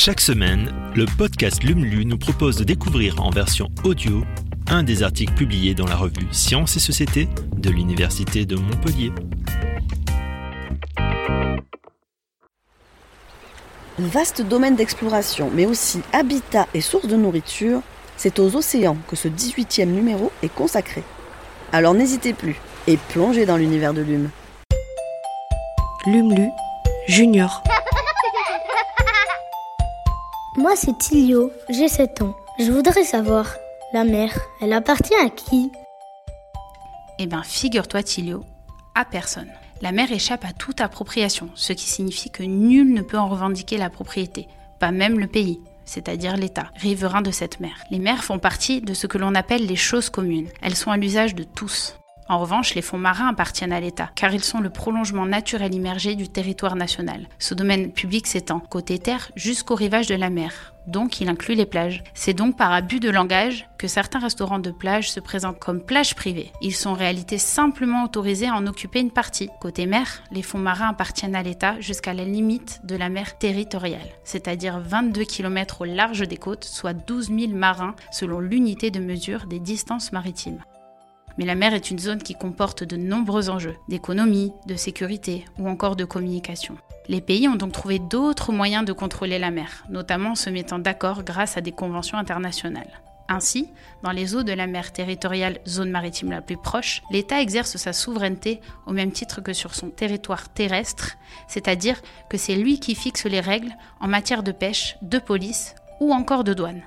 Chaque semaine, le podcast LUMLU nous propose de découvrir en version audio un des articles publiés dans la revue Sciences et Société de l'Université de Montpellier. Vaste domaine d'exploration, mais aussi habitat et source de nourriture, c'est aux océans que ce 18e numéro est consacré. Alors n'hésitez plus et plongez dans l'univers de Lume. Lumlu Junior. Moi, c'est Tilio, j'ai 7 ans. Je voudrais savoir, la mer, elle appartient à qui? Eh bien, figure-toi, Tilio, à personne. La mer échappe à toute appropriation, ce qui signifie que nul ne peut en revendiquer la propriété, pas même le pays c'est-à-dire l'État, riverain de cette mer. Les mers font partie de ce que l'on appelle les choses communes. Elles sont à l'usage de tous. En revanche, les fonds marins appartiennent à l'État, car ils sont le prolongement naturel immergé du territoire national. Ce domaine public s'étend, côté terre, jusqu'au rivage de la mer. Donc, il inclut les plages. C'est donc par abus de langage que certains restaurants de plage se présentent comme plages privées. Ils sont en réalité simplement autorisés à en occuper une partie. Côté mer, les fonds marins appartiennent à l'État jusqu'à la limite de la mer territoriale, c'est-à-dire 22 km au large des côtes, soit 12 000 marins selon l'unité de mesure des distances maritimes. Mais la mer est une zone qui comporte de nombreux enjeux, d'économie, de sécurité ou encore de communication. Les pays ont donc trouvé d'autres moyens de contrôler la mer, notamment en se mettant d'accord grâce à des conventions internationales. Ainsi, dans les eaux de la mer territoriale, zone maritime la plus proche, l'État exerce sa souveraineté au même titre que sur son territoire terrestre, c'est-à-dire que c'est lui qui fixe les règles en matière de pêche, de police ou encore de douane.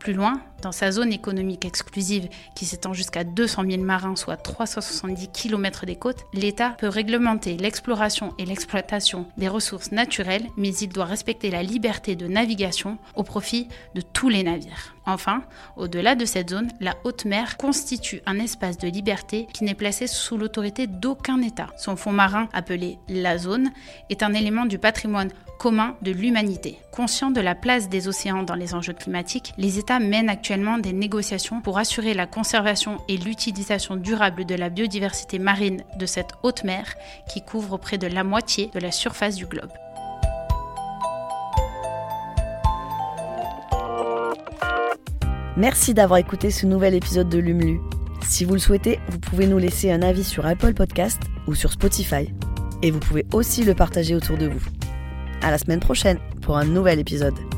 Plus loin, dans sa zone économique exclusive qui s'étend jusqu'à 200 000 marins, soit 370 km des côtes, l'État peut réglementer l'exploration et l'exploitation des ressources naturelles, mais il doit respecter la liberté de navigation au profit de tous les navires. Enfin, au-delà de cette zone, la haute mer constitue un espace de liberté qui n'est placé sous l'autorité d'aucun État. Son fond marin, appelé la zone, est un élément du patrimoine commun de l'humanité. Conscient de la place des océans dans les enjeux climatiques, les États mènent actuellement des négociations pour assurer la conservation et l'utilisation durable de la biodiversité marine de cette haute mer qui couvre près de la moitié de la surface du globe. Merci d'avoir écouté ce nouvel épisode de Lumlu. Si vous le souhaitez, vous pouvez nous laisser un avis sur Apple Podcast ou sur Spotify. Et vous pouvez aussi le partager autour de vous. À la semaine prochaine pour un nouvel épisode.